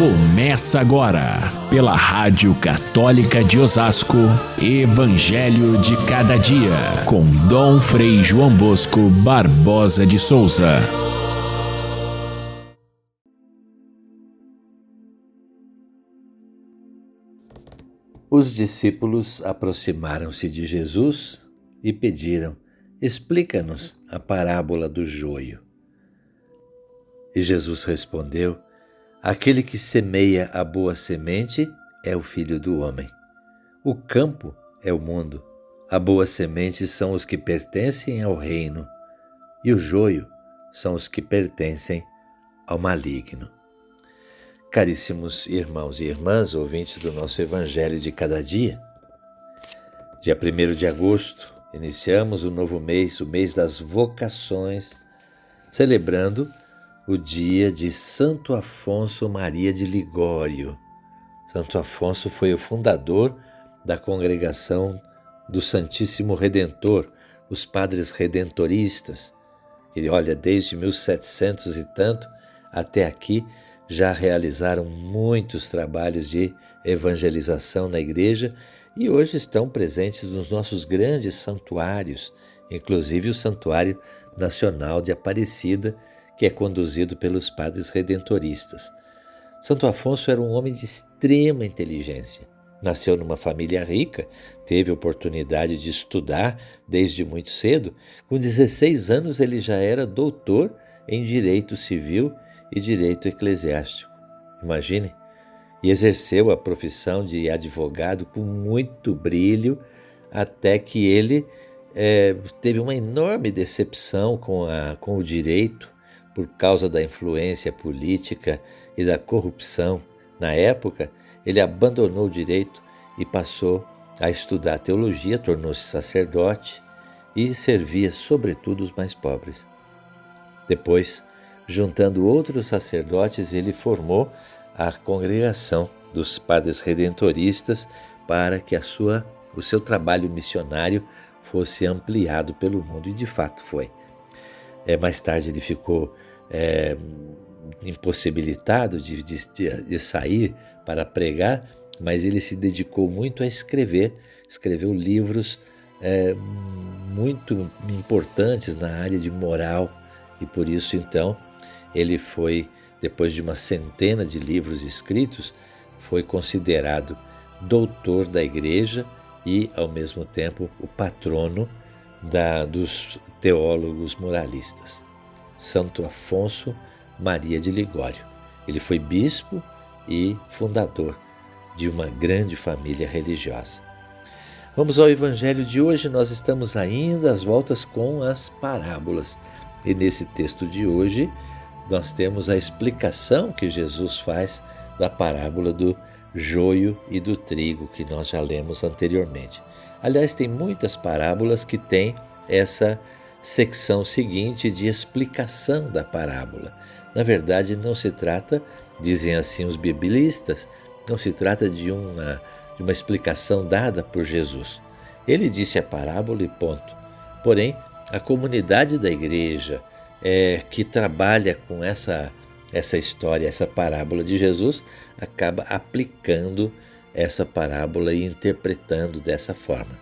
Começa agora, pela Rádio Católica de Osasco, Evangelho de Cada Dia, com Dom Frei João Bosco Barbosa de Souza. Os discípulos aproximaram-se de Jesus e pediram: Explica-nos a parábola do joio. E Jesus respondeu: Aquele que semeia a boa semente é o filho do homem. O campo é o mundo. A boa semente são os que pertencem ao reino, e o joio são os que pertencem ao maligno. Caríssimos irmãos e irmãs, ouvintes do nosso Evangelho de cada dia, dia 1 de agosto, iniciamos o novo mês, o mês das vocações, celebrando o dia de Santo Afonso Maria de Ligório. Santo Afonso foi o fundador da congregação do Santíssimo Redentor, os padres redentoristas. Ele, olha, desde 1700 e tanto até aqui já realizaram muitos trabalhos de evangelização na igreja e hoje estão presentes nos nossos grandes santuários, inclusive o Santuário Nacional de Aparecida, que é conduzido pelos padres redentoristas. Santo Afonso era um homem de extrema inteligência. Nasceu numa família rica, teve oportunidade de estudar desde muito cedo. Com 16 anos, ele já era doutor em direito civil e direito eclesiástico. Imagine! E exerceu a profissão de advogado com muito brilho, até que ele é, teve uma enorme decepção com, a, com o direito por causa da influência política e da corrupção na época, ele abandonou o direito e passou a estudar teologia, tornou-se sacerdote e servia sobretudo os mais pobres. Depois, juntando outros sacerdotes, ele formou a congregação dos padres redentoristas para que a sua, o seu trabalho missionário fosse ampliado pelo mundo e de fato foi. É, mais tarde ele ficou é, impossibilitado de, de, de sair para pregar, mas ele se dedicou muito a escrever, escreveu livros é, muito importantes na área de moral e por isso então ele foi, depois de uma centena de livros escritos, foi considerado doutor da igreja e ao mesmo tempo o patrono da, dos teólogos moralistas. Santo Afonso Maria de Ligório. Ele foi bispo e fundador de uma grande família religiosa. Vamos ao evangelho de hoje, nós estamos ainda às voltas com as parábolas. E nesse texto de hoje, nós temos a explicação que Jesus faz da parábola do joio e do trigo, que nós já lemos anteriormente. Aliás, tem muitas parábolas que têm essa secção seguinte de explicação da parábola. Na verdade, não se trata, dizem assim os biblistas, não se trata de uma, de uma explicação dada por Jesus. Ele disse a parábola e ponto. Porém, a comunidade da igreja é, que trabalha com essa, essa história, essa parábola de Jesus, acaba aplicando essa parábola e interpretando dessa forma.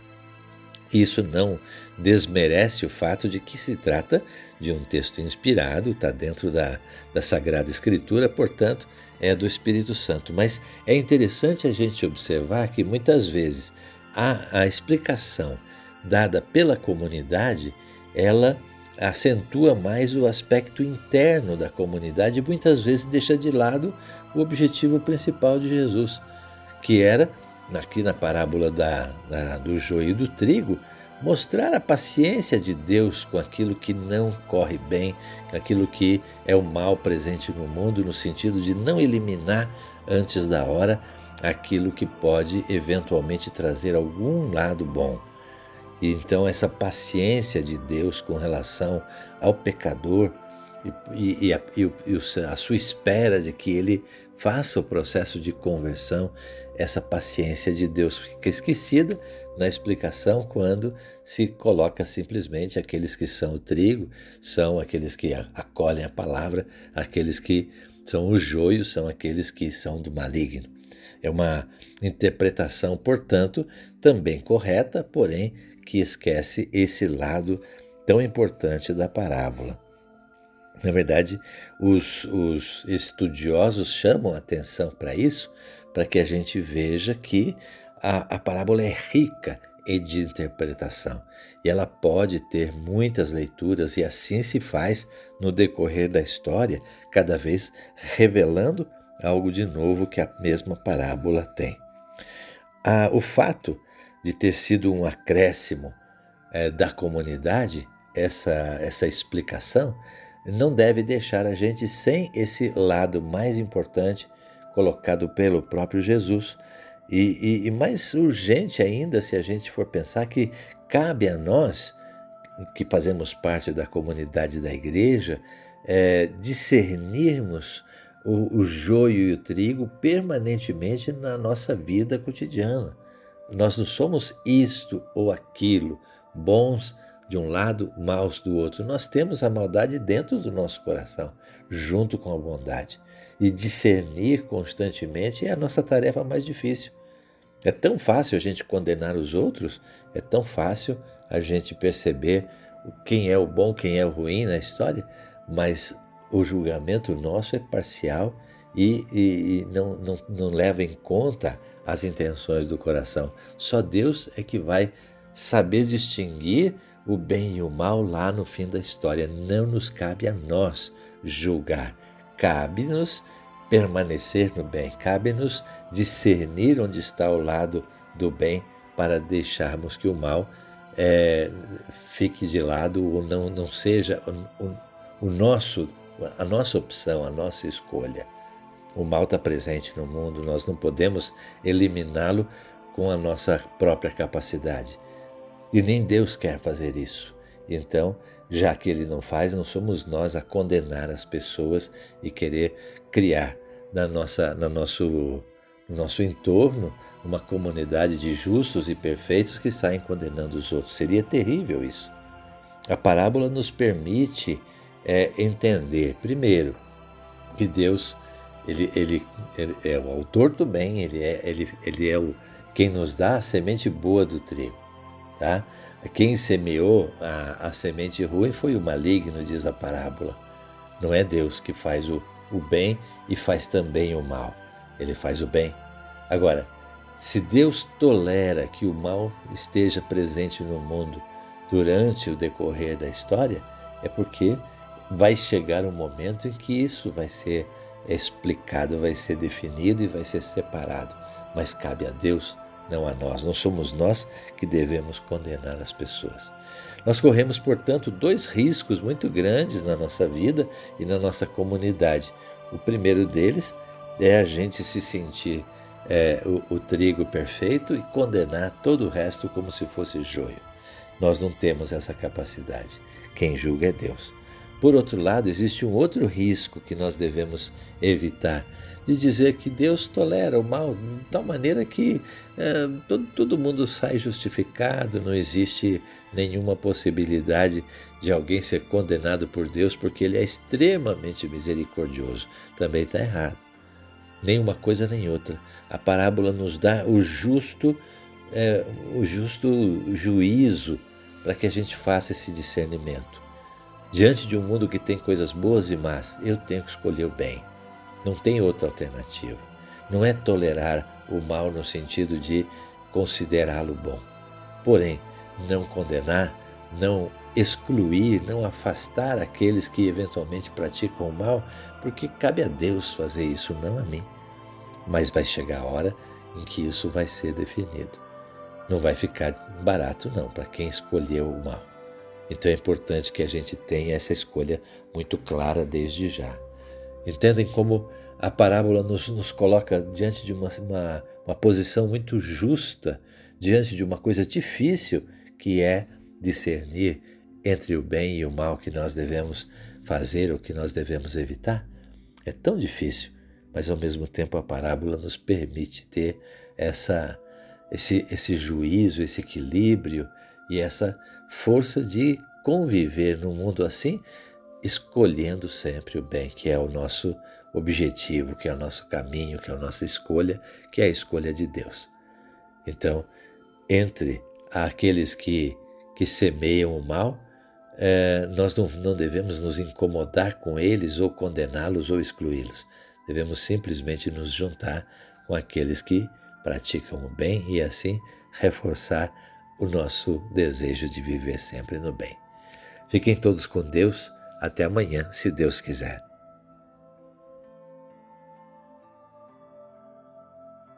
Isso não desmerece o fato de que se trata de um texto inspirado, está dentro da, da Sagrada Escritura, portanto, é do Espírito Santo. Mas é interessante a gente observar que muitas vezes a, a explicação dada pela comunidade ela acentua mais o aspecto interno da comunidade e muitas vezes deixa de lado o objetivo principal de Jesus, que era aqui na parábola da, da, do joio e do trigo, mostrar a paciência de Deus com aquilo que não corre bem, com aquilo que é o mal presente no mundo, no sentido de não eliminar antes da hora aquilo que pode eventualmente trazer algum lado bom. E então, essa paciência de Deus com relação ao pecador e, e, a, e, a sua espera de que ele faça o processo de conversão, essa paciência de Deus fica esquecida na explicação quando se coloca simplesmente aqueles que são o trigo, são aqueles que acolhem a palavra, aqueles que são os joios, são aqueles que são do maligno. É uma interpretação, portanto, também correta, porém que esquece esse lado tão importante da parábola. Na verdade, os, os estudiosos chamam atenção para isso, para que a gente veja que a, a parábola é rica de interpretação e ela pode ter muitas leituras, e assim se faz no decorrer da história, cada vez revelando algo de novo que a mesma parábola tem. Ah, o fato de ter sido um acréscimo é, da comunidade, essa, essa explicação, não deve deixar a gente sem esse lado mais importante colocado pelo próprio Jesus. E, e, e mais urgente ainda, se a gente for pensar que cabe a nós, que fazemos parte da comunidade da igreja, é, discernirmos o, o joio e o trigo permanentemente na nossa vida cotidiana. Nós não somos isto ou aquilo, bons de um lado, maus do outro. Nós temos a maldade dentro do nosso coração, junto com a bondade. E discernir constantemente é a nossa tarefa mais difícil. É tão fácil a gente condenar os outros, é tão fácil a gente perceber quem é o bom, quem é o ruim na história, mas o julgamento nosso é parcial e, e, e não, não, não leva em conta as intenções do coração. Só Deus é que vai saber distinguir o bem e o mal lá no fim da história. Não nos cabe a nós julgar, cabe-nos permanecer no bem, cabe-nos discernir onde está o lado do bem para deixarmos que o mal é, fique de lado ou não, não seja o, o nosso, a nossa opção, a nossa escolha. O mal está presente no mundo, nós não podemos eliminá-lo com a nossa própria capacidade. E nem Deus quer fazer isso. Então, já que ele não faz, não somos nós a condenar as pessoas e querer criar na nossa, no nosso, no nosso entorno uma comunidade de justos e perfeitos que saem condenando os outros. Seria terrível isso. A parábola nos permite é, entender, primeiro, que Deus ele, ele, ele, é o autor do bem, ele é, ele, ele é o, quem nos dá a semente boa do trigo. Tá? Quem semeou a, a semente ruim foi o maligno, diz a parábola. Não é Deus que faz o, o bem e faz também o mal. Ele faz o bem. Agora, se Deus tolera que o mal esteja presente no mundo durante o decorrer da história, é porque vai chegar um momento em que isso vai ser explicado, vai ser definido e vai ser separado. Mas cabe a Deus não a nós. Não somos nós que devemos condenar as pessoas. Nós corremos, portanto, dois riscos muito grandes na nossa vida e na nossa comunidade. O primeiro deles é a gente se sentir é, o, o trigo perfeito e condenar todo o resto como se fosse joio. Nós não temos essa capacidade. Quem julga é Deus. Por outro lado, existe um outro risco que nós devemos evitar de dizer que Deus tolera o mal de tal maneira que é, todo, todo mundo sai justificado, não existe nenhuma possibilidade de alguém ser condenado por Deus porque ele é extremamente misericordioso. Também está errado. Nem uma coisa nem outra. A parábola nos dá o justo, é, o justo juízo para que a gente faça esse discernimento. Diante de um mundo que tem coisas boas e más, eu tenho que escolher o bem. Não tem outra alternativa. Não é tolerar o mal no sentido de considerá-lo bom. Porém, não condenar, não excluir, não afastar aqueles que eventualmente praticam o mal, porque cabe a Deus fazer isso, não a mim. Mas vai chegar a hora em que isso vai ser definido. Não vai ficar barato, não, para quem escolheu o mal. Então é importante que a gente tenha essa escolha muito clara desde já. Entendem como a parábola nos, nos coloca diante de uma, uma, uma posição muito justa, diante de uma coisa difícil que é discernir entre o bem e o mal que nós devemos fazer ou que nós devemos evitar. É tão difícil, mas ao mesmo tempo a parábola nos permite ter essa, esse, esse juízo, esse equilíbrio e essa força de conviver num mundo assim escolhendo sempre o bem, que é o nosso, objetivo, que é o nosso caminho, que é a nossa escolha, que é a escolha de Deus. Então, entre aqueles que, que semeiam o mal, é, nós não, não devemos nos incomodar com eles ou condená-los ou excluí-los. Devemos simplesmente nos juntar com aqueles que praticam o bem e assim reforçar o nosso desejo de viver sempre no bem. Fiquem todos com Deus. Até amanhã, se Deus quiser.